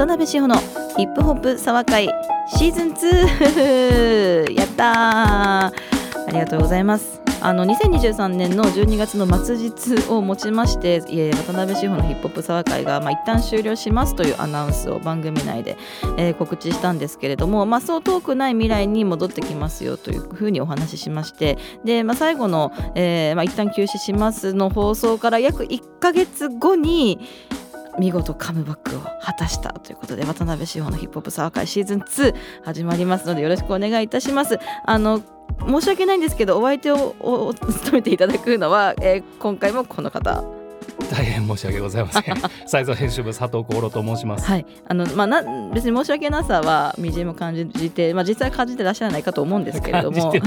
渡辺志保のヒップホップ沢会シーズン2 やったありがとうございます。あの2023年の12月の末日をもちまして渡辺志保のヒップホップ沢会が、まあ、一旦終了しますというアナウンスを番組内で、えー、告知したんですけれども、まあ、そう遠くない未来に戻ってきますよというふうにお話ししましてで、まあ、最後の、えーまあ、一旦休止しますの放送から約1か月後に見事カムバックを果たしたということで渡辺志保のヒップホップサーカイシーズン2始まりますのでよろしくお願いいたします。あの申し訳ないんですけどお相手を務めていただくのは、えー、今回もこの方大変申し訳ございません。最造編集部佐藤幸郎と申します。はい。あのまあな別に申し訳なさはみじんも感じてまあ実際感じてらっしゃらないかと思うんですけれども。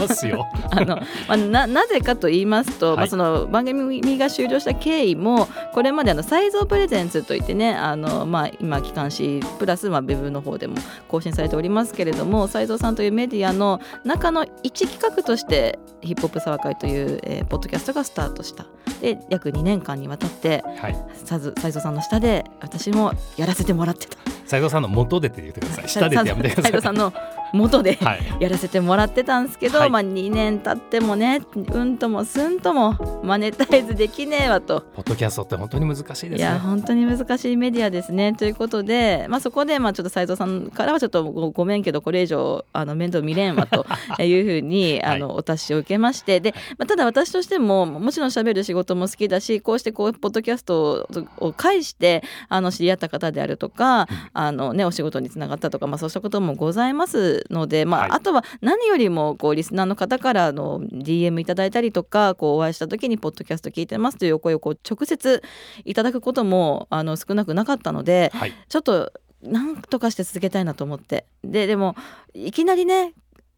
あのまあななぜかと言いますと、はい、まあその番組が終了した経緯もこれまであのサイズプレゼンツといってねあのまあ今機関誌プラスまあウェブの方でも更新されておりますけれども斎藤さんというメディアの中の一企画としてヒップホップ沢会という、えー、ポッドキャストがスタートした。で約2年間にわたって、はい、斉藤さんの下で私もやらせてもらってた。斉藤さんの元でって言ってください。下でってやめてください。斉藤さんの元でやらせてもらってたんですけど、はい、まあ2年経ってもねうんともすんともマネタイズできねえわと。ポッドキャストって本当に難しいですね。いや本当に難しいメディアですね。ということで、まあ、そこでまあちょっと斉藤さんからはちょっとごごめんけどこれ以上あの面倒見れんわと いうふうにあのお達しを受けまして。で、まあ、ただ私としてももちろんしゃべる仕事も好きだしこうしてこうポッドキャストを介してあの知り合った方であるとか、あのね、お仕事につながったとか、まあ、そうしたこともございますので、まあ、はい、あとは何よりもこうリスナーの方からの DM いただいたりとかこうお会いした時に「ポッドキャスト聞いてます」というお声をこう直接いただくこともあの少なくなかったので、はい、ちょっとなんとかして続けたいなと思って。ででもいきなりね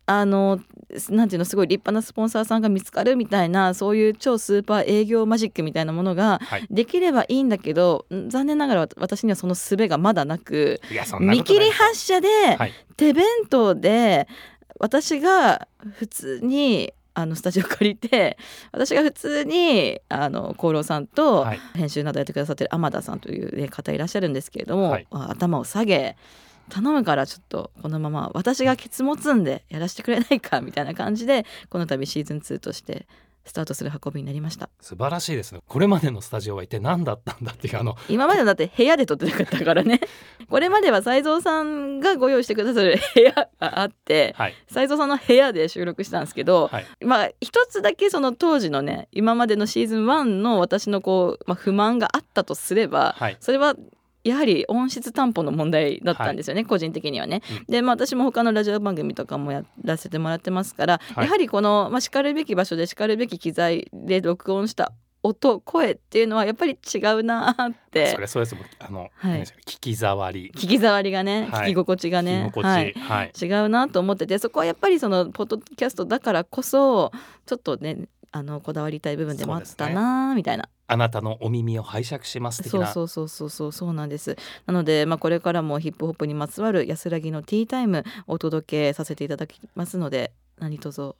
あのなんていうのすごい立派なスポンサーさんが見つかるみたいなそういう超スーパー営業マジックみたいなものができればいいんだけど、はい、残念ながら私にはその術がまだなく見切り発車で、手弁当で私が普通にあのスタジオ借りて私が普通にあの厚労さんと編集などやってくださってる天田さんという、ね、方いらっしゃるんですけれども、はい、頭を下げ頼むからちょっとこのまま私がケツ持つんでやらせてくれないかみたいな感じでこの度シーズン2としてスタートする運びになりました。素晴らしいですね。これまでのスタジオは一体何だったんだっていうあの。今までだって部屋で撮ってなかったからね。これまでは斎藤さんがご用意してくださる部屋があって斎、はい、藤さんの部屋で収録したんですけど、はい、まあ一つだけその当時のね今までのシーズン1の私のこう、まあ、不満があったとすれば、はい、それはやはり音質担保の問題だったんですよね、はい、個人的にはね。うん、で、まあ、私も他のラジオ番組とかもやらせてもらってますから、はい、やはりこの、まあ、しかるべき場所でしかるべき機材で録音した音声っていうのはやっぱり違うなって。それそうですあの、はい、聞き障り。聞き障りがね、はい、聞き心地がね、はい、はい、違うなと思っててそこはやっぱりそのポッドキャストだからこそちょっとねあのこだわりたい部分でもあったな、ね、みたいな。あなたのお耳を拝借しますそうそうそうそうそうそうなんですなので、まあ、これからもヒップホップにまつわる安らぎのティータイムお届けさせていただきますので何卒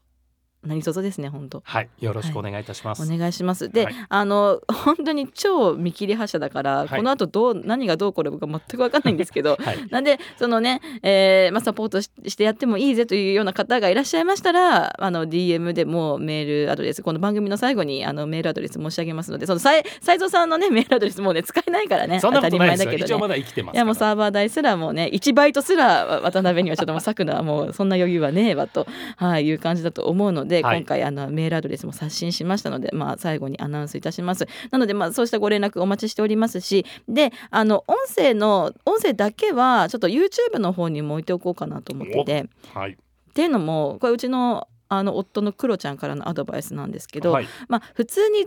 何卒ですね本当。はいよろしくお願いいたします、はい、お願いします。で、はい、あの本当に超見切り発車だから、はい、この後どう何がどうこれ僕は全く分かんないんですけど、なんでそのね、えーまあ、サポートしてやってもいいぜというような方がいらっしゃいましたらあの DM でもメールアドレスこの番組の最後にあのメールアドレス申し上げますのでその斎藤さんのねメールアドレスもうね使えないからね当たり前だけど、ね、いやもうサーバー代すらもうね1バイトすら渡辺にはちょっともう割くのはもうそんな余裕はねえわと、はい、いう感じだと思うので、今回あのメールアドレスも刷新しましたので、まあ、最後にアナウンスいたします。なので、まあ、そうしたご連絡お待ちしておりますしであの音声の音声だけはちょっと YouTube の方にも置いておこうかなと思ってて、はい、っていうのもこれうちのあの夫のクロちゃんからのアドバイスなんですけど、はい、まあ、普通に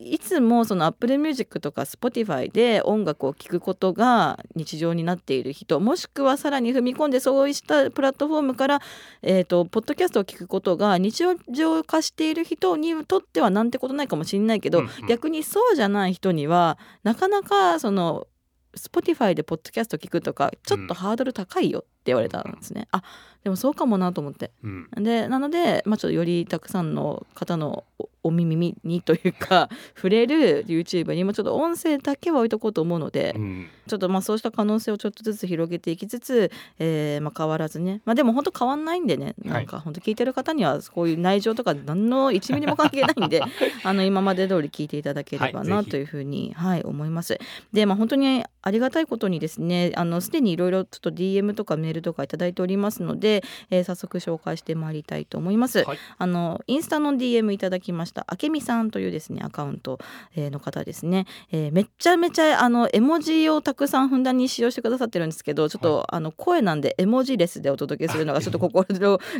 いつもその Apple Music とか Spotify で音楽を聴くことが日常になっている人もしくはさらに踏み込んでそうしたプラットフォームから、えーと、ポッドキャストを聞くことが日常化している人にとってはなんてことないかもしれないけど、うんうん、逆にそうじゃない人にはなかなかその Spotify でポッドキャスト聞くとかちょっとハードル高いよ。っ言われたんですね。あでもそうかもなと思って。うん。でなので、まあ、ちょっとよりたくさんの方のおお耳にというか 触れる YouTube にもちょっと音声だけは置いとこうと思うので、うん。ちょっとまあそうした可能性をちょっとずつ広げていきつつ、えーまあ、変わらずね。まあでも本当変わんないんでね。なんか本当聞いてる方にはこういう内情とか何の1ミリも関係ないんで あの今まで通り聞いていただければなというふうに、はい思います。でまあ本当にありがたいことにですねあのすでにいろいろちょっと DM とかメールとかいただいておりますので、えー早速紹介してまいりたいと思います。はい。あのインスタの DM いただきましたあけみさんというですねアカウント、えーの方ですね、えーめっちゃめちゃあの絵文字をたくさんふんだんに使用してくださってるんですけどちょっと、あの声なんで絵文字レスでお届けするのが ちょっと心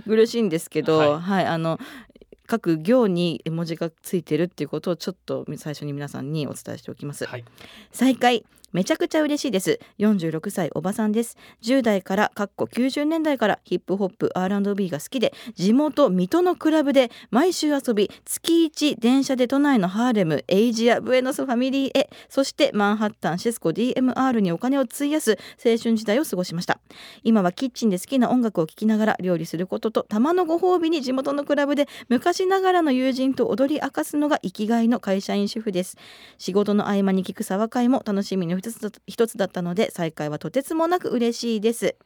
苦しいんですけど、ははい、あの各行に絵文字がついてるっていうことをちょっと最初に皆さんにお伝えしておきます。はい。再開めちゃくちゃ嬉しいです。46歳おばさんです。10代からかっこ90年代からヒップホップ R&B が好きで地元水戸のクラブで毎週遊び月1電車で都内のハーレムエイジアブエノスファミリーへそしてマンハッタンシスコ DMR にお金を費やす青春時代を過ごしました。今はキッチンで好きな音楽を聴きながら料理することとたまのご褒美に地元のクラブで昔ながらの友人と踊り明かすのが生きがいの会社員主婦です。仕事の合間に聞く沢会も楽しみの一つだ一つだったので再会はとてつもなく嬉しいです。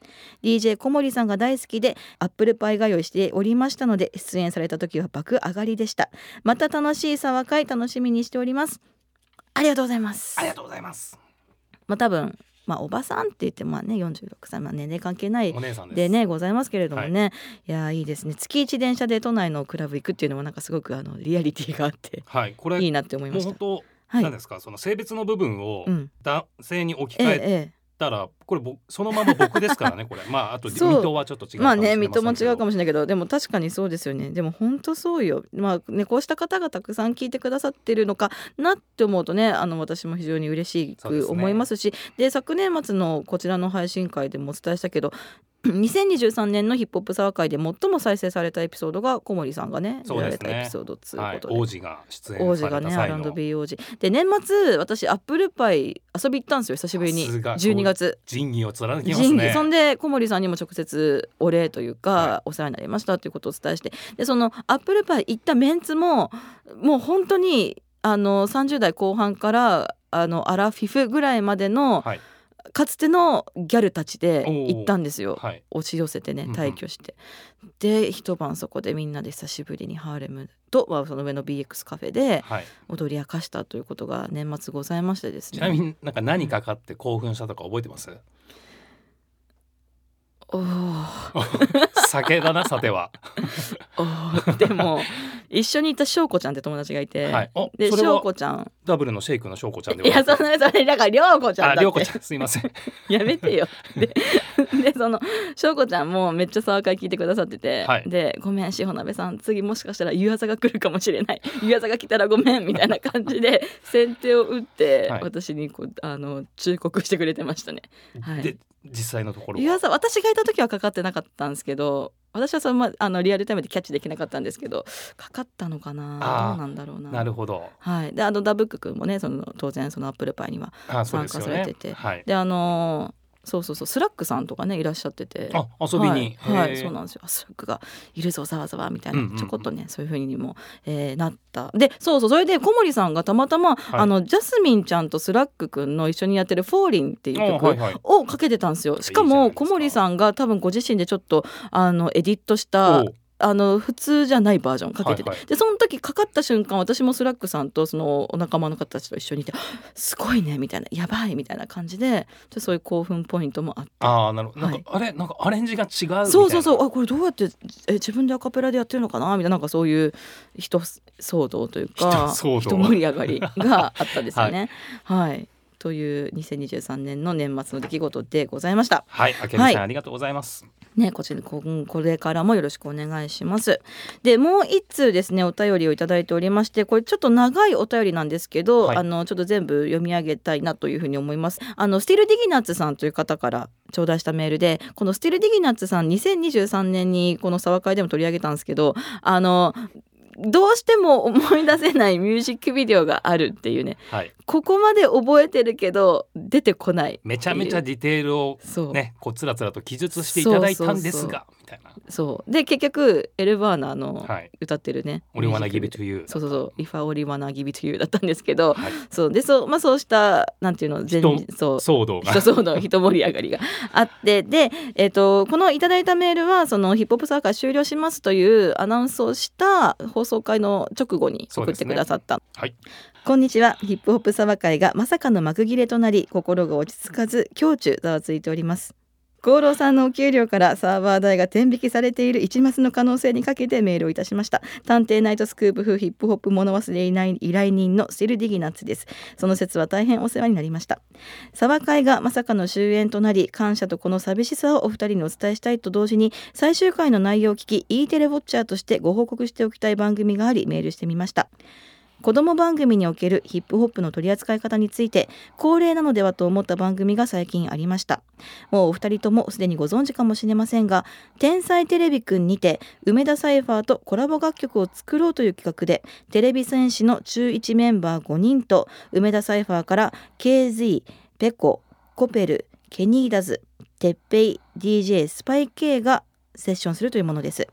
DJ 小森さんが大好きでアップルパイ通いしておりましたので出演された時は爆上がりでした。また楽しい沢会楽しみにしております。ありがとうございます。ありがとうございます。まあ多分まあおばさんって言ってまあね46歳まあ年齢関係ないでねございますけれどもね、い、やいいですね。月一電車で都内のクラブ行くっていうのもなんかすごくあのリアリティがあってはい。これいいなって思いましたもう本当はい。なんですか？その性別の部分をうん。男性に置きええ換ええたらこれ僕そのまま僕ですからねこれ。まああと水戸はちょっと違えまあうかもしれね水戸も違うかももしれないけどでも確かにそうですよね。でも本当そうよ。まあねこうした方がたくさん聞いてくださってるのかなって思うとねあの私も非常に嬉しく思いますし。で昨年末のこちらの配信会でもお伝えしたけど2023年のヒップホップ沢会で最も再生されたエピソードが小森さんがね出られたエピソード2はいことで、王子が出演さ王子がねれた際の R&B 王子で年末私アップルパイ遊び行ったんですよ久しぶりに。さすが12月。仁義を貫きますね。そんで小森さんにも直接お礼というか、はお世話になりましたということをお伝えして。でそのアップルパイ行ったメンツももう本当にあの30代後半からあのアラフィフぐらいまでの、はいかつてのギャルたちで行ったんですよ。はい。押し寄せてねうんうん。退去して、で一晩そこでみんなで久しぶりにハーレムと、まあ、その上の BX カフェではい。踊り明かしたということが年末ございましてですね。ちなみになんか何かかって興奮したとか覚えてます？おー。酒だなさては。おー。でも 一緒にいた翔子ちゃんって友達がいて、はい。おで翔それは子ちゃん。ダブルのシェイクの翔子ちゃんでいやそのそれだから涼子ちゃんだって。あ涼子ちゃんすいません。やめてよ。ででその翔子ちゃんもめっちゃ沢会聞いてくださってて、はい。で「ごめん志保鍋さん次もしかしたら湯浅が来るかもしれない。湯浅が来たらごめん」みたいな感じで先手を打って、はい。私にこうあの忠告してくれてましたね。はい。で実際のところは？湯浅私がいた時はかかってなかったんですけど私はその、ま、あのリアルタイムでキャッチできなかったんですけどかかったのかな？どうなんだろうな。なるほど。はい、であのダブック君もねその当然そのアップルパイには参加されてて。はい。であのーそうそうそうスラックさんとかねいらっしゃってて。あ遊びに。はい、はい。そうなんですよ。あスラックがいるぞざわざわみたいな、うんうんうん。ちょこっとねそういう風にも、えーなった。でそうそうそれで小森さんがたまたま、はい。あのジャスミンちゃんとスラック君の一緒にやってる「フォーリン」っていう曲、をかけてたんですよ。しかいいじゃないですか。も小森さんが多分ご自身でちょっとあのエディットしたあの普通じゃないバージョンかけてて、はいはい。でその時かかった瞬間私もスラックさんとそのお仲間の方たちと一緒にいて「すごいね」みたいな「やばい」みたいな感じでそういう興奮ポイントもあって。ああなるほど、はいなんかあれ？なんかアレンジが違うそうそうそう。あこれどうやってえ自分でアカペラでやってるのかな？みたいな。なんかそういうひと騒動というかひと盛り上がりがあったですよね。はい、という2023年の年末の出来事でございました。はい。あけみさん、はい。ありがとうございますね、こちらここれからもよろしくお願いします。でもう一通ですねお便りをいただいておりましてこれちょっと長いお便りなんですけど、はいあのちょっと全部読み上げたいなというふうに思います。あのスティルディギナッツさんという方から頂戴したメールでこのスティルディギナッツさん2023年にこの茶話会でも取り上げたんですけどあのどうしても思い出せないミュージックビデオがあるっていうね。はい。ここまで覚えてるけど出てこないめちゃめちゃディテールをねこうつらつらと記述していただいたんですがみたいな。そう。で結局エルバーナのはい。歌ってるね「俺はなミュージ give ッ it ク to you」そうそうそう「If I only wanna give it to you」だったんですけど。はい。そう。でそうまあそうしたなんていうの全人そう。騒動が。人騒動人盛り上がりがあってで、えっとこのいただいたメールはそのヒップホップサーカー終了しますというアナウンスをした放送会の直後に送ってくださった、はい。こんにちは。ヒップホップサバ会がまさかの幕切れとなり心が落ち着かず胸中ざわついております厚労さんのお給料からサーバー代が天引きされている一末の可能性にかけてメールをいたしました。探偵ナイトスクープ風ヒップホップ物忘れいない依頼人のセルディギナッツです。その説は大変お世話になりました。サバ会がまさかの終焉となり感謝とこの寂しさをお二人にお伝えしたいと同時に最終回の内容を聞き E テレウォッチャーとしてご報告しておきたい番組がありメールしてみました。子供番組におけるヒップホップの取り扱い方について恒例なのではと思った番組が最近ありました。もうお二人ともすでにご存知かもしれませんが天才テレビくんにて梅田サイファーとコラボ楽曲を作ろうという企画でテレビ戦士の中1メンバー5人と梅田サイファーから KZ ペココペルケニーダズテッペイ DJ スパイ K がセッションするというものです。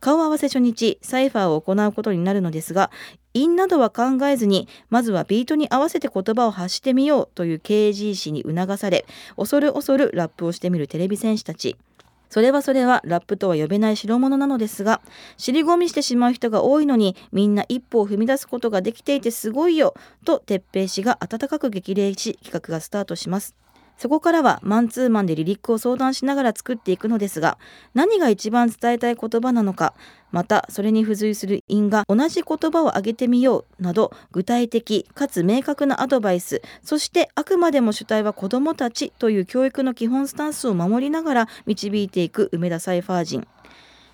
顔合わせ初日サイファーを行うことになるのですが韻などは考えずにまずはビートに合わせて言葉を発してみようという KG 氏に促され恐る恐るラップをしてみるテレビ戦士たち。それはそれはラップとは呼べない代物なのですが尻込みしてしまう人が多いのにみんな一歩を踏み出すことができていてすごいよと哲平氏が温かく激励し企画がスタートします。そこからはマンツーマンでリリックを相談しながら作っていくのですが何が一番伝えたい言葉なのかまたそれに付随する因が同じ言葉を挙げてみようなど具体的かつ明確なアドバイスそしてあくまでも主体は子どもたちという教育の基本スタンスを守りながら導いていく梅田サイファー人。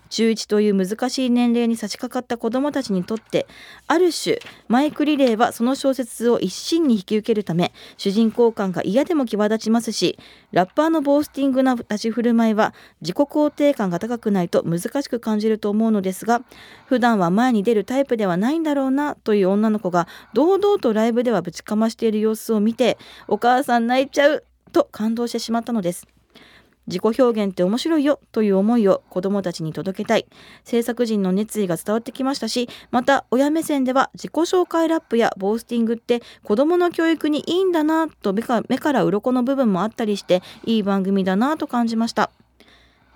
中1という難しい年齢に差し掛かった子どもたちにとってある種マイクリレーはその小説を一身に引き受けるため主人公感が嫌でも際立ちますしラッパーのボースティングな立ち振る舞いは自己肯定感が高くないと難しく感じると思うのですが普段は前に出るタイプではないんだろうなという女の子が堂々とライブではぶちかましている様子を見てお母さん泣いちゃうと感動してしまったのです。自己表現って面白いよという思いを子どもたちに届けたい制作陣の熱意が伝わってきましたしまた親目線では自己紹介ラップやボースティングって子どもの教育にいいんだなと目か目から鱗の部分もあったりしていい番組だなと感じました。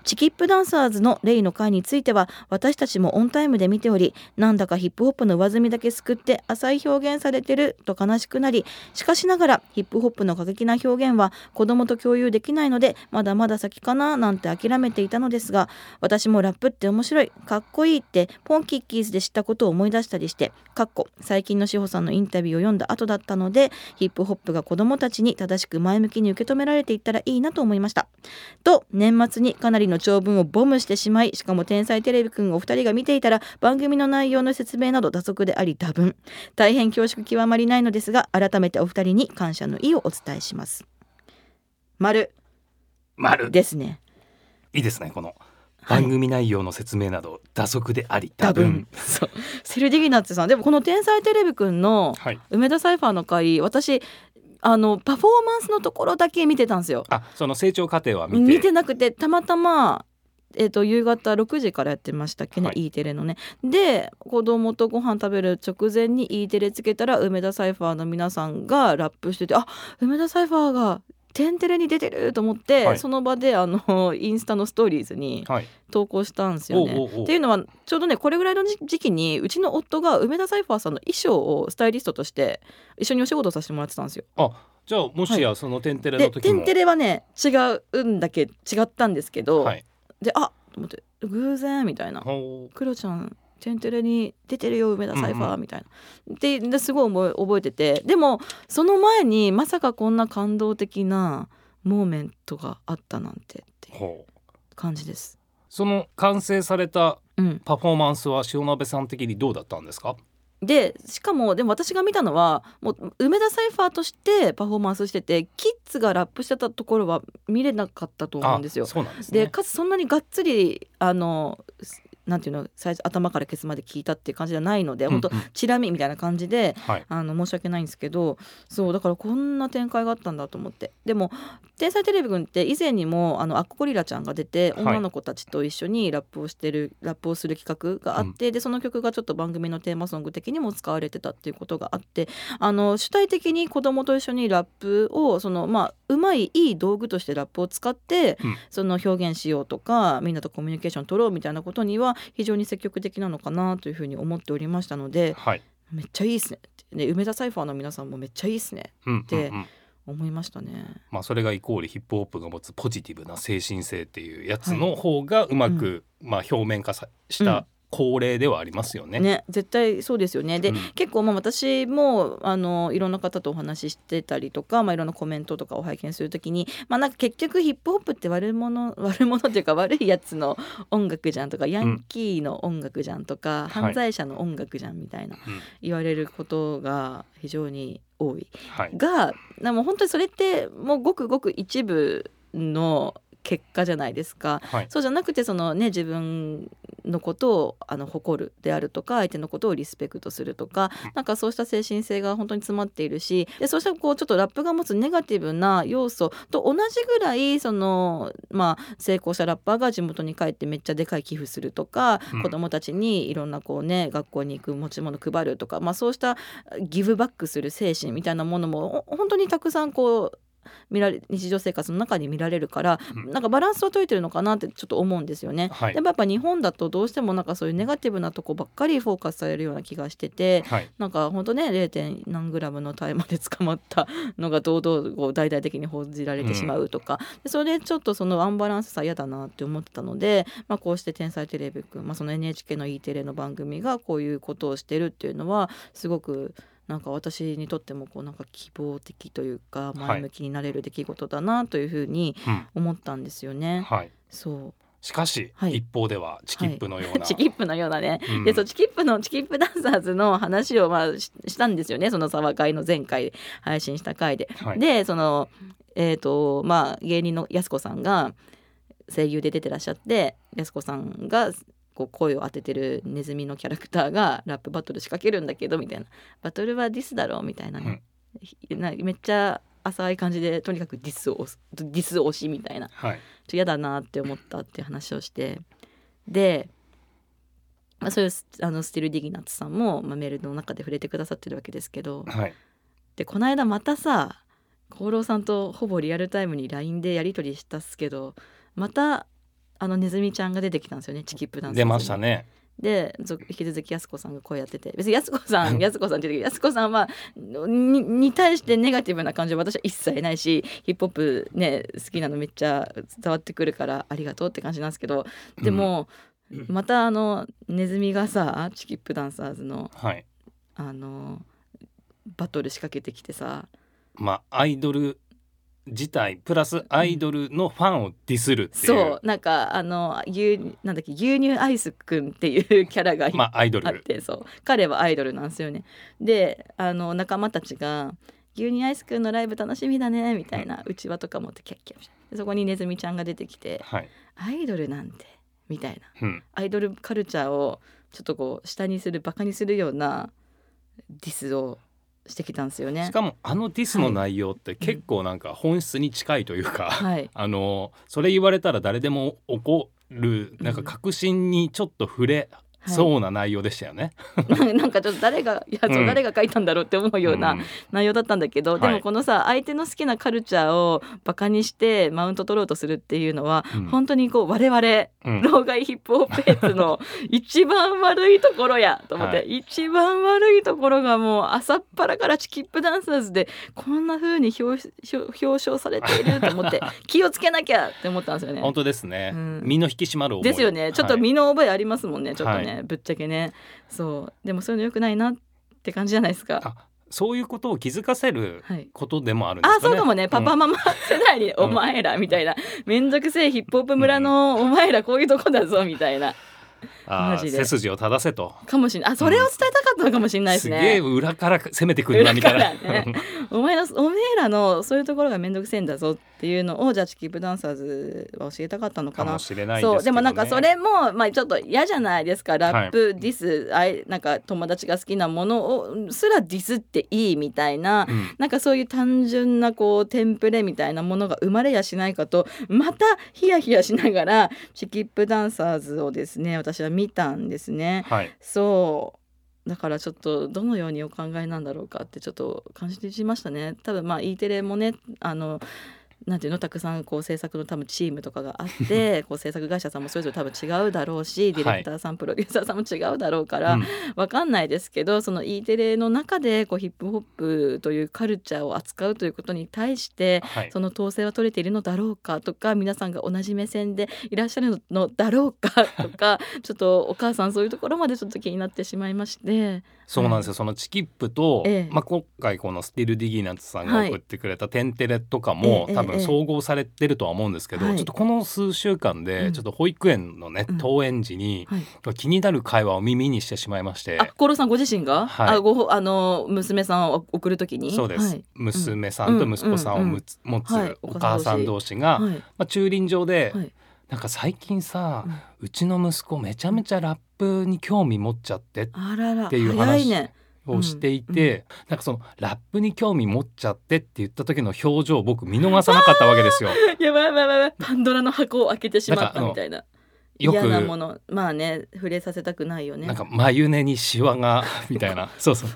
チキップダンサーズのレイの回については私たちもオンタイムで見ておりなんだかヒップホップの上積みだけすくって浅い表現されてると悲しくなりしかしながらヒップホップの過激な表現は子供と共有できないのでまだまだ先かななんて諦めていたのですが私もラップって面白いかっこいいってポンキッキーズで知ったことを思い出したりしてかっこ最近の志保さんのインタビューを読んだ後だったのでヒップホップが子供たちに正しく前向きに受け止められていったらいいなと思いました。と年末にかなりの長文をボムしてしまいしかも天才テレビくんお二人が見ていたら番組の内容の説明など打足であり多分。大変恐縮極まりないのですが改めてお二人に感謝の意をお伝えします。丸。丸。ですね。いいですねこの。はい番組内容の説明など打足であり多多分。分。そう。セルディギナッツさん。でもこの天才テレビくんのはい。梅田サイファーの回私あのパフォーマンスのところだけ見てたんですよ。あその成長過程は見て。なくてたまたまえー、と夕方6時からやってましたっけね、はい。E テレのね。で子供とご飯食べる直前に E テレつけたら梅田サイファーの皆さんがラップしててあ梅田サイファーが天テレに出てると思って、はい。その場であの インスタのストーリーズにはい。投稿したんですよね。おうおうおう。っていうのはちょうどねこれぐらいの時時期にうちの夫が梅田サイファーさんの衣装をスタイリストとして一緒にお仕事させてもらってたんですよ。あじゃあもしやその天テレでの時も天テレはね違うんだけ違ったんですけど、はい。であと思って偶然みたいな。ほクロちゃん天テレに出てるよ梅田サイファーみたいな、でですごい覚え覚えてて。でもその前にまさかこんな感動的なモーメントがあったなんてっていう。感じです。その完成されたうん、パフォーマンスは塩鍋さん的にどうだったんですか？でしかもでも私が見たのはもう梅田サイファーとしてパフォーマンスしててキッズがラップしてたところは見れなかったと思うんですよ。あ。そうなんですね。でかつそんなにがっつりあのなんていうの最初頭からケツまで聞いたっていう感じじゃないので、うんうん。本当チラ見みたいな感じではい。あの申し訳ないんですけどそうだからこんな展開があったんだと思って。でも「天才テレビくん」って以前にもあのアッコゴリラちゃんが出てはい。女の子たちと一緒にラップをしてる、ラップをする企画があって、でその曲がちょっと番組のテーマソング的にも使われてたっていうことがあってあの主体的に子供と一緒にラップをそのまあうまいいい道具としてラップを使って、うん。その表現しようとかみんなとコミュニケーション取ろうみたいなことには非常に積極的なのかなというふうに思っておりましたのではい。めっちゃいいっすね。ってね梅田サイファーの皆さんもめっちゃいいっすね。うんうんでうん。思いましたね。まあそれがイコールヒップホップが持つポジティブな精神性っていうやつの方がうまく、まあ表面化さした恒例ではありますよね。ね絶対そうですよね。で、うん結構まあ私もあのいろんな方とお話ししてたりとか、まあ、いろんなコメントとかを拝見するときに、まあ、なんか結局ヒップホップって悪者 悪者っていうか悪いやつの音楽じゃんとかヤンキーの音楽じゃんとか、はい犯罪者の音楽じゃんみたいなうん言われることが非常に多い。はいがでも本当にそれってもうごくごく一部の結果じゃないですか。はいそうじゃなくてそのね自分のことをあの誇るであるとか相手のことをリスペクトするとかなんかそうした精神性が本当に詰まっているしでそうしたこうちょっとラップが持つネガティブな要素と同じぐらいそのまあ成功したラッパーが地元に帰ってめっちゃでかい寄付するとか、うん。子供たちにいろんなこうね学校に行く持ち物配るとか、まあ、そうしたギブバックする精神みたいなものもほ本当にたくさんこう見られ日常生活の中に見られるから、うんなんかバランスを取れてるのかなってちょっと思うんですよね。はいでもやっぱ日本だとどうしてもなんかそういうネガティブなとこばっかりフォーカスされるような気がしててはいなんかほんとね 0. 何グラムの大麻で捕まったのが堂々こう大々的に報じられてしまうとか、でそれでちょっとそのアンバランスさ嫌だなって思ってたので、まあ、こうして「天才テレビくん」まあ、その NHK の E テレの番組がこういうことをしてるっていうのはすごくなんか私にとってもこうなんか希望的というか前向きになれる出来事だなというふうにうん。思ったんですよね。はい。そう。しかし、はい。一方ではチキップのような、チキップのようなね、うん。でそうチキップのチキップダンサーズの話をまあししたんですよね。その沢会の前回配信した回で。はい。でそのえっ、とまあ芸人のやす子さんが声優で出てらっしゃってやす子さんがこう声を当ててるネズミのキャラクターがラップバトル仕掛けるんだけどみたいな。バトルはディスだろうみたいな。ね、なめっちゃ浅い感じでとにかくディスをディス推しみたいな。はい。ちょっと嫌だなって思ったっていう話をして。で、まあ、そういうあのスティル・ディギナッツさんも、まあ、メールの中で触れてくださってるわけですけど。はい。でこの間またさ功労さんとほぼリアルタイムに LINE でやり取りしたっすけどまたあのネズミちゃんが出てきたんですよね。チキップダンス出ましたね。でぞ引き続きやす子さんが声やってて。別にやす子さん やす子さんって言うけどやす子さんはにに対してネガティブな感情は私は一切ないしヒップホップね好きなのめっちゃ伝わってくるからありがとうって感じなんですけどでも、またあのネズミがさチキップダンサーズのはい。あのバトル仕掛けてきてさ。まあアイドル自体プラスアイドルのファンをディスるっていう、そう。なんかあの牛なんだっけ牛乳アイスくんっていうキャラがい まあアイドル。あってそう。彼はアイドルなんですよね。であの仲間たちが「牛乳アイスくんのライブ楽しみだね」みたいなうちわとか持ってキャッキャしてでそこにネズミちゃんが出てきてはい、「アイドルなんて」みたいな。うん、アイドルカルチャーをちょっとこう下にするバカにするようなディスをしてきたんですよねし。かもあのディスの内容って結構なんか本質に近いというか、はい、あのそれ言われたら誰でも怒るなんか確信にちょっと触れそうな内容でしたよね。なんかちょっと誰がいやそううん。誰が書いたんだろうって思うようなうん。内容だったんだけど、ではい。もこのさ相手の好きなカルチャーをバカにしてマウント取ろうとするっていうのは、うん。本当にこう我々うん。老害ヒップホップヘッズの 一番悪いところやと思って、はい。一番悪いところがもう朝っぱらからチキップダンサーズでこんな風に表表表彰されていると思って 気をつけなきゃって思ったんですよね。本当ですね、うん。身の引き締まるですよね。ちょっとはい。身の覚えありますもんね、ちょっとね、はぶっちゃけね。そう。でもそういうのよくないなって感じじゃないですか。あそういうことを気づかせるはい。ことでもあるんですかね。あそうかもね。パパママ世代に「お前ら」みたいな。面倒くせえヒップホップ村の「お前らこういうとこだぞ」みたいな。あマジで。背筋を正せと。かもしれないあそれを伝えたかったのかもしれないですすげえね、裏から攻めてくるなみたいな、ね お前のおめえらのそういうところがめんどくせえんだぞっていうのをじゃあチキップダンサーズは教えたかったのかな。かもしれないでそう。でもなんかそれもまあちょっと嫌じゃないですか。ラップ、ディスあいなんか友達が好きなものをすらディスっていいみたいな、うん。なんかそういう単純なこうテンプレみたいなものが生まれやしないかとまたヒヤヒヤしながらチキップダンサーズをですね私は見たんですね。はいそうだからちょっとどのようにお考えなんだろうかってちょっと感じてしましたね。多分まあ E テレもねあのなんていうのたくさんこう制作の多分チームとかがあってこう制作会社さんもそれぞれ多分違うだろうしディレクターさん、プロデューサーさんも違うだろうから、うん。わかんないですけどその E テレの中でこうヒップホップというカルチャーを扱うということに対してはい。その統制は取れているのだろうかとか皆さんが同じ目線でいらっしゃるのだろうかとか ちょっとお母さんそういうところまでちょっと気になってしまいましてそうなんですよ、そのチキップと、ええ。まあ、今回このスティル・ディギーナンツさんがはい。送ってくれた「テンテレ」とかも、ええ多分ええ。総合されてるとは思うんですけど、はい。ちょっとこの数週間うん。でちょっと保育園のね、うん。登園時にはい、気になる会話を耳にしてしまいまして。あコロさんご自身が、はい。あごあの娘さんを送るときに？そうです、はい。娘さんと息子さんをむつ持つはい。お母さん同士が、はい。まあ、駐輪場で、はいなんか最近さ、うん。うちの息子めちゃめちゃラップに興味持っちゃってあららっていう話をしていて、なんかそのラップに興味持っちゃってって言った時の表情を僕見逃さなかったわけですよ。やばいやばいやばい。パンドラの箱を開けてしまったみたいな。よく嫌なもの。まあね触れさせたくないよね。なんか眉根にシワがみたいな。そうそう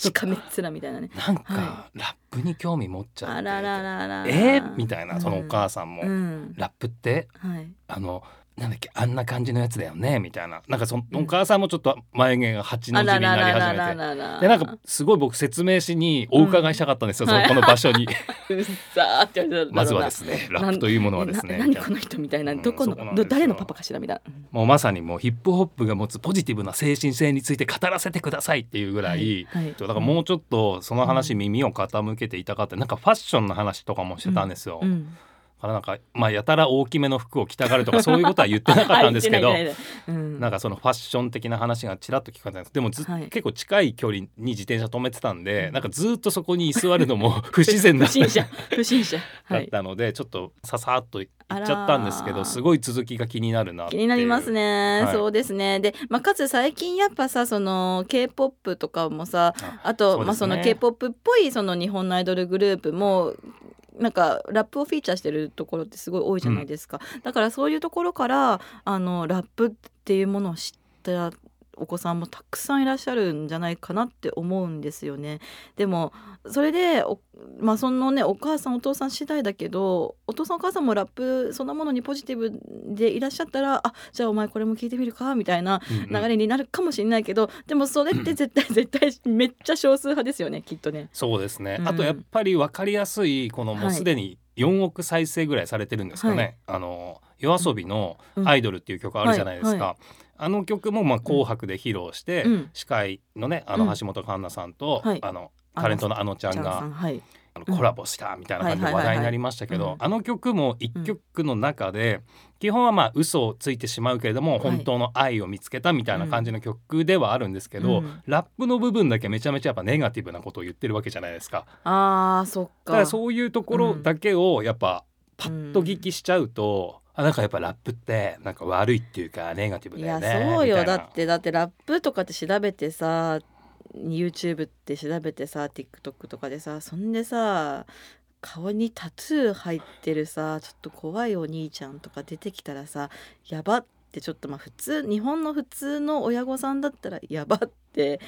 しかめっ面みたいなね。なんかはラップに興味持っちゃって。あららららら。えー？みたいなそのお母さんも、うん。ラップって？はい。あのなんだっけあんな感じのやつだよねみたいな。なんかそのお母さんもちょっと眉毛が八の字になり始めて。らでなんかすごい僕説明しにお伺いしたかったんですよ、うんそのこの場所に。まずはですねラップというものはですねな何この人みたいな。うんどこのそうなん誰のパパかしらみたいな。もうまさにもうヒップホップが持つポジティブな精神性について語らせてくださいっていうぐらい、はいはい。だからもうちょっとその話耳を傾けていたかってなんかファッションの話とかもしてたんですよ。からなんかまあやたら大きめの服を着たがるとかそういうことは言ってなかったんですけど うん。なんかそのファッション的な話がちらっと聞かれたんですでもず、はい。結構近い距離に自転車止めてたんで、うん。なんかずっとそこに居座るのも不自然だ不審者。不審者。だっはいたので、ちょっとささっと言っちゃったんですけどすごい続きが気になるな気になりますね、はい。そうですね。で、まあ、かつ最近やっぱさその k p o p とかもさあとね。まあ、その k p o p っぽいその日本のアイドルグループもなんかラップをフィーチャーしてるところってすごい多いじゃないですか、だからそういうところからあのラップっていうものを知ったお子さんもたくさんいらっしゃるんじゃないかなって思うんですよね。でもそれでおまあそのねお母さんお父さん次第だけどお父さんお母さんもラップそんなものにポジティブでいらっしゃったらあじゃあお前これも聞いてみるかみたいなうんうん。流れになるかもしれないけど、でもそれって 絶対絶対めっちゃ少数派ですよねきっとね。そうですね、うん。あとやっぱり分かりやすいこのもうはい。すでに4億再生ぐらいされてるんですかね、はい。あの夜遊びのうん「アイドル」っていう曲あるじゃないですか、はあの曲もまあ紅白で披露して、うん。司会のねあうん。の橋本環奈さんと、はい。あのタレントのあのちゃんがんはい。あのコラボしたみたいな感じで話題になりましたけうん。どあの曲も一曲の中で基本はまあ嘘をついてしまうけれどもはい。本当の愛を見つけたみたいな感じの曲ではあるんですけど、うん。ラップの部分だけめちゃめちゃやっぱネガティブなことを言ってるわけじゃないですか。あーそっか。だからそういうところだけをやっぱパッと聞きしちゃうと、あなんかやっぱラップってなんか悪いっていうかネガティブいやだよねそうよ。だってだってラップとかって調べてさ YouTube って調べてさ TikTok とかでさそんでさ顔にタトゥー入ってるさちょっと怖いお兄ちゃんとか出てきたらさやばってちょっとまあ普通日本の普通の親御さんだったらやばって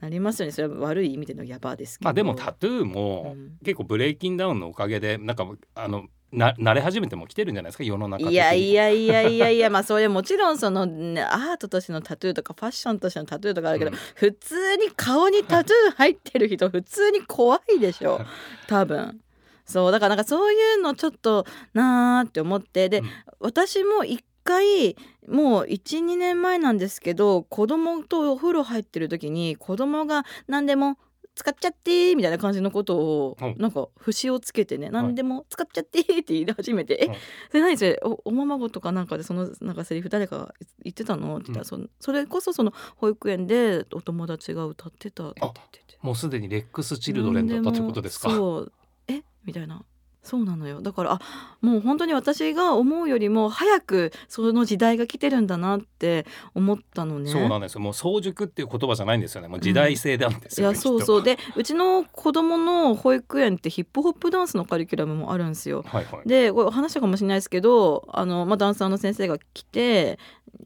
なりますよね。それは悪い意味でのやばですけど。まあでもタトゥーもうん。結構ブレイキンダウンのおかげでなんかあのな慣れ始めても来てるんじゃないですか？世の中いやいやいやいやいやまあそれもちろんその、ね、アートとしてのタトゥーとかファッションとしてのタトゥーとかあるけど、うん。普通に顔にタトゥー入ってる人普通に怖いでしょ。多分。そうだからなんかそういうのちょっとなーって思って。で、うん。私も一回もう12年前なんですけど子供とお風呂入ってる時に子供が何でも使っちゃってみたいな感じのことを、うんなんか節をつけてね何でも使っちゃってって言い始めて「うんえそれ何それおおままごとかなんかでそのなんかセリフ誰かが言ってたの?」って言ったら、うんそれこそその保育園でお友達が歌ってたって言ってて。もうすでにレックスチルドレンだったということですか？そう。え？みたいなそうなのよだからあもう本当に私が思うよりも早くその時代が来てるんだなって思ったのね。そうなんですよ。もう早熟っていう言葉じゃないんですよね。もう時代性なんですよ、ねいやそうそうう。でうちの子供の保育園ってヒップホップダンスのカリキュラムもあるんですよ。はいはい。でこれ話したかもしれないですけどあの、まあ、ダンサーの先生が来て、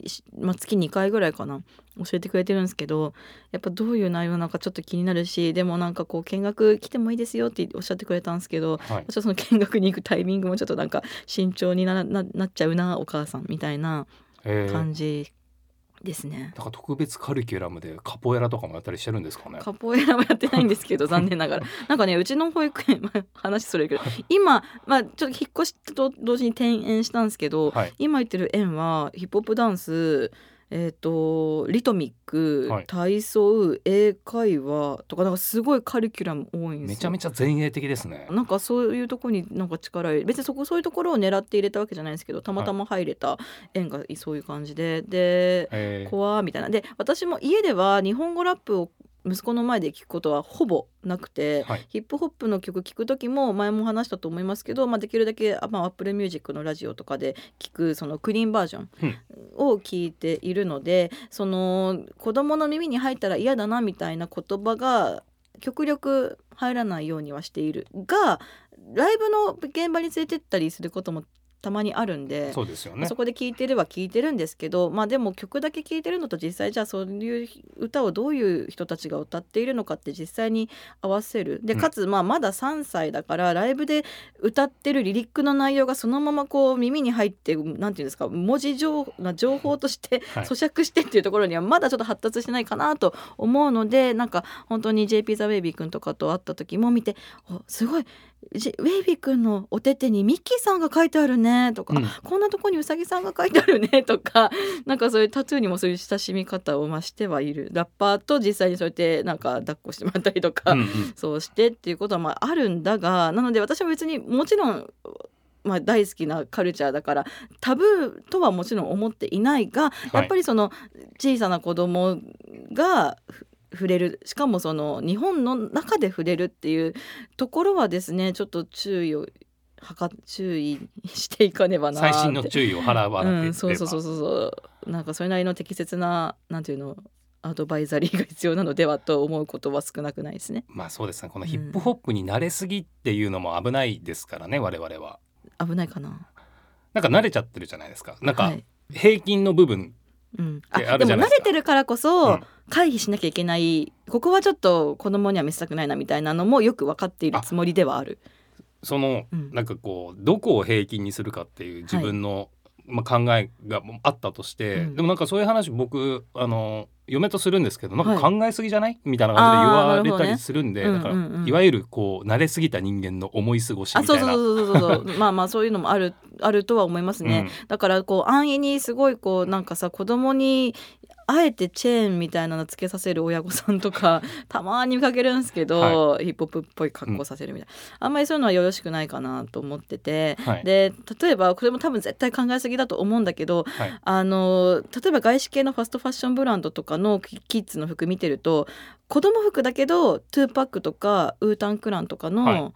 しまあ、月2回ぐらいかな教えてくれてるんですけどやっぱどういう内容なのかちょっと気になるしでもなんかこう見学来てもいいですよっておっしゃってくれたんですけどはいちょっとその見学に行くタイミングもちょっとなんか慎重になななっちゃうなお母さんみたいなえー、感じですね。なんか特別カリキュラムでカポエラとかもやったりしてるんですかね？カポエラはやってないんですけど 残念ながらなんかねうちの保育園まあ話それるけど今、まあ、ちょっと引っ越しと同時に転園したんですけど、はい。今行ってる園はヒップホップダンスえー、とリトミック、はい体操英会話とかなんかすごいカリキュラム多いんですよ。めちゃめちゃ前衛的ですね。なんかそういうところになんか力を入れ別にそこそういうところを狙って入れたわけじゃないんですけどたまたま入れた園がそういう感じで、でえー、怖みたいなで私も家では日本語ラップを息子の前で聞くことはほぼなくて、はい。ヒップホップの曲聴く時も前も話したと思いますけど、まあ、できるだけ、あまあ、Apple Music のラジオとかで聞くそのクリーンバージョンを聞いているので、その子供の耳に入ったら嫌だなみたいな言葉が極力入らないようにはしているがライブの現場に連れてったりすることもたまにあるんで。そうですよねそ。こで聴いてるは聴いてるんですけどまあでも曲だけ聴いてるのと実際じゃあそういう歌をどういう人たちが歌っているのかって実際に合わせるでうんかつまあまだ3歳だからライブで歌ってるリリックの内容がそのままこう耳に入ってなんていうんですか文字情な情報として はい咀嚼してっていうところにはまだちょっと発達してないかなと思うのでなんか本当に JP ザ・ウェイビー君とかと会った時も見ておすごいジウェイビー君のお手手にミッキーさんが書いてあるねとか、うん。こんなとこにうさぎさんが書いてあるねとか なんかそういうタトゥーにもそういう親しみ方を増してはいる。ラッパーと実際にそうやってなんか抱っこしてもらったりとか、うんうん。そうしてっていうことはまああるんだがなので私は別にもちろんまあ、大好きなカルチャーだからタブーとはもちろん思っていないがやっぱりその小さな子供がふ触れる。しかもその日本の中で触れるっていうところはですねちょっと注意をはか注意していかねばな最新の注意を払わなければ、うん、そうそうそうそうそう。なんかそれなりの適切ななんていうのアドバイザリーが必要なのではと思うことは少なくないですね。まあそうですね。このヒップホップに慣れすぎっていうのも危ないですからね、我々は。危ないかな。なんか慣れちゃってるじゃないですか。なんかはい。平均の部分、うん、ああでも慣れてるからこそ、うん。回避しなきゃいけないここはちょっと子供には見せたくないなみたいなのもよく分かっているつもりではある。その、うん。なんかこうどこを平均にするかっていう自分の、まあ、考えがあったとして、うん。でもなんかそういう話僕あの嫁とするんですけどなんかはい。考えすぎじゃない、みたいな感じで言われたりするんで、うんだから、うんうん。いわゆるこう慣れすぎた人間の思い過ごしあみたいな。そうそうそうそうそう。まあまあそういうのもあるあるとは思いますね、だからこう安易にすごいこうなんかさ子供にあえてチェーンみたいなのつけさせる親御さんとか たまに見かけるんですけど、ヒップホップっぽい格好させるみたいな、あんまりそういうのはよろしくないかなと思ってて、はい。で例えばこれも多分絶対考えすぎだと思うんだけどはい。あの例えば外資系のファストファッションブランドとかのキキッズの服見てると子供服だけどトゥーパックとかウータンクランとかはい。の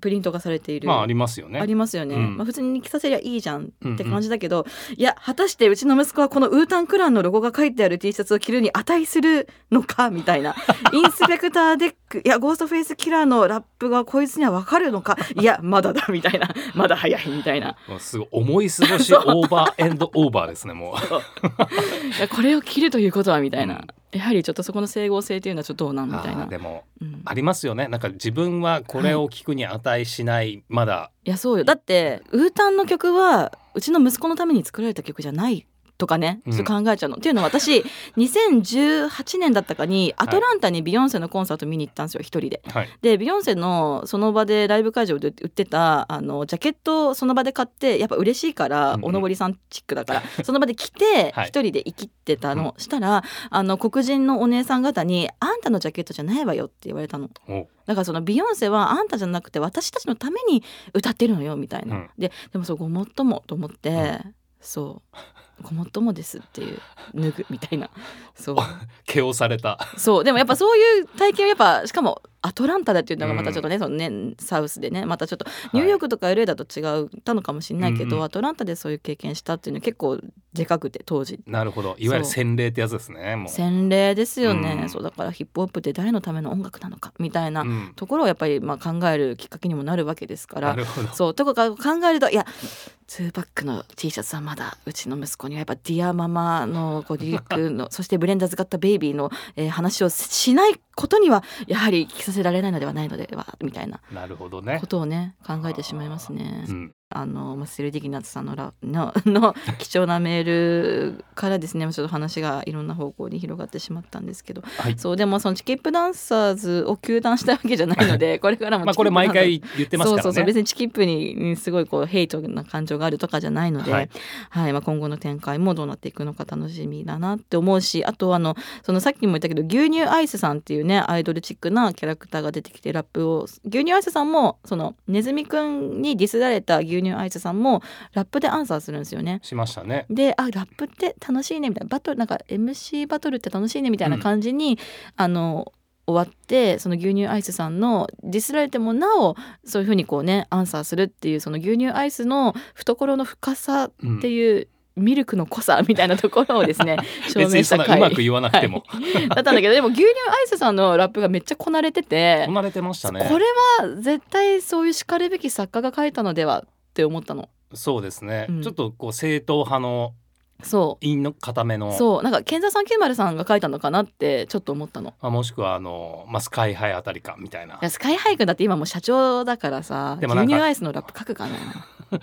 プリントがされている、まあありますよね。ありますよね、うん。まあ、普通に着させりゃいいじゃんうんうん。って感じだけど、いや果たしてうちの息子はこのウータンクランのロゴが書いてある T シャツを着るに値するのかみたいな。インスペクターデックいやゴーストフェイスキラーのラップがこいつには分かるのか。いやまだだみたいな。まだ早いみたいな。もうすごい思い過ごし over and over ですねもう。いやこれを着るということはみたいな、うんやはりちょっとそこの整合性っていうのはちょっとどうなんみたいあなーでもうん。ありますよね。なんか自分はこれを聞くに値しない、まだ。いやそうよ。だってウータンの曲はうちの息子のために作られた曲じゃないとかねうん。ちょっと考えちゃうの。っていうのは私 2018年だったかにアトランタにビヨンセのコンサート見に行ったんですよ一人で。はい。でビヨンセのその場でライブ会場で売ってたあのジャケットをその場で買ってやっぱ嬉しいから、うんうん。おのぼりさんチックだからその場で着てはい。一人で生きてたの、したらあの黒人のお姉さん方に「あんたのジャケットじゃないわよ」って言われたの。お。だからそのビヨンセはあんたじゃなくて私たちのために歌ってるのよみたいな。うん。ででもそうごもっともと思って、うん。そうごもっともですっていう脱ぐみたいな。そう。毛をされた。そう。でもやっぱそういう体験をやっぱしかもアトランタだっていうのがまたちょっとね,、そのねサウスでねまたちょっとニューヨークとか LA だと違ったのかもしれないけど、うんうんアトランタでそういう経験したっていうのは結構でかくて当時。なるほど。いわゆる洗礼ってやつですねもう。洗礼ですよね、うん。そうだからヒップホップって誰のための音楽なのかみたいなうん。ところをやっぱりまあ考えるきっかけにもなるわけですから。なるほど。そうとか考えるといや2パックの T シャツはまだうちの息子にはやっぱ Dear Mama のこうリリックのそして Brenda's Got a Baby の、えー話をしないことにはやはり聞かせられないのではないのではみたいななるほどねことをね考えてしまいますね。うんあのマスル・ディギナツさんのラ のの貴重なメールからですね ちょっと話がいろんな方向に広がってしまったんですけど。はい。そうでもそのチキップダンサーズを糾弾したわけじゃないので これからもまあこれ毎回言ってますから。ねそうそうそう別にチキップににすごいこうヘイトな感情があるとかじゃないので、ははい。いまあ、今後の展開もどうなっていくのか楽しみだなって思うしあとあのそのさっきも言ったけど牛乳アイスさんっていうねアイドルチックなキャラクターが出てきてラップを牛乳アイスさんもそのネズミくんにディスられた牛乳アイスさんもラップでアンサーするんですよね。しましたね。であラップって楽しいねみたいな。バトルなんか MC バトルって楽しいねみたいな感じに、あの終わってその牛乳アイスさんのディスられてもなおそういうふうにこうねアンサーするっていうその牛乳アイスの懐の深さっていう、ミルクの濃さみたいなところをですね証明した回。うまく言わなくても、はい。だったんだけどでも牛乳アイスさんのラップがめっちゃこなれててこなれてましたねこれは絶対そういうしかるべき作家が書いたのではって思ったの。そうですね、うんちょっとこう正統派のそう陰の固めのそうなんか健三390さんが書いたのかなってちょっと思ったの。まあ、もしくはあの、まあ、スカイハイあたりかみたいないやスカイハイ君だって今もう社長だからさ牛乳アイスのラップ書くかな。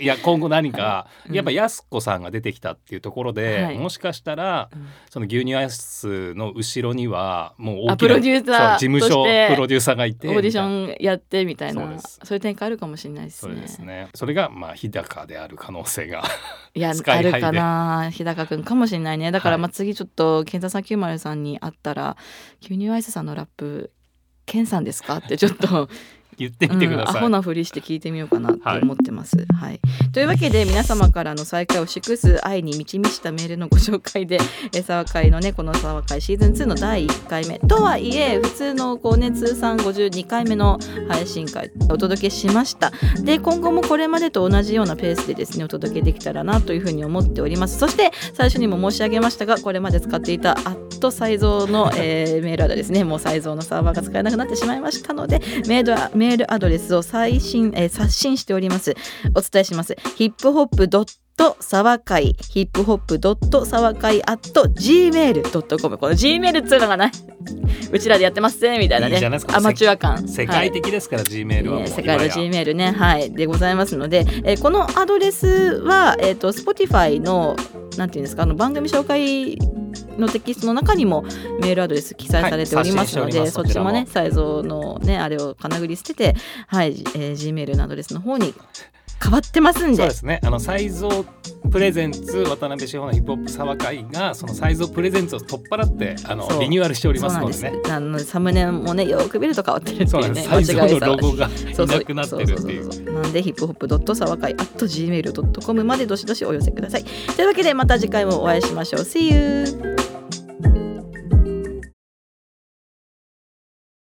いや今後何か、うん。やっぱ安子さんが出てきたっていうところで、はい。もしかしたらうん。その牛乳アイスの後ろにはもう大きなあプロデューサー事務所プロデューサーがいてオーディションやってみたいなそういう展開あるかもしれないですね。それですね。それがまあ日高である可能性が いやあるかな日高くんかもしれないね。だからはいまあ次ちょっと健三390さんに会ったら牛乳アイスさんのラップケンさんですか？ってちょっと言ってみてくだうん、さい、アホなふりして聞いてみようかなって思ってます。はいというわけで皆様からの再会を祝す愛に満ち満ちたメールのご紹介で「え沢会」のねこの「沢会」シーズン2の第1回目とはいえ普通のこうね通算52回目の配信会お届けしました。で今後もこれまでと同じようなペースでですねお届けできたらなというふうに思っております。そして最初にも申し上げましたがこれまで使っていたアットサイゾーの、えーメールアドレスねもうサイゾーのサーバーが使えなくなってしまいましたのでメールアメールアドレスを最新、えー刷新しております。お伝えします。ヒップホップドット沢会ヒップホップドット沢会 at gmail.com この gmail っつうのがない。うちらでやってますねみたいないねアマチュア感。世界的ですから、G メールはもうね世界の今や G メールね。はい。でございますので、えーこのアドレスはえっ、と Spotify のなんていうんですかあの番組紹介のテキストの中にもメールアドレス記載されておりますので、はいそっちもねそサイゾーのねあれをかなぐり捨ててはい、えー、G メールのアドレスの方に変わってますんで。そうですね。あのサイゾープレゼンツ渡辺志保のヒップホップ沢会がそのサイゾープレゼンツを取っ払ってあのリニューアルしておりますのでね。あのサムネもねよく見ると変わってるっていうねなんです。サイゾーのロゴがそうそう。いなくなってるっていう。なんでヒップホップドットサワカイ at gmail.com までどしどしお寄せくださいという。わけでまた次回もお会いしましょう See you!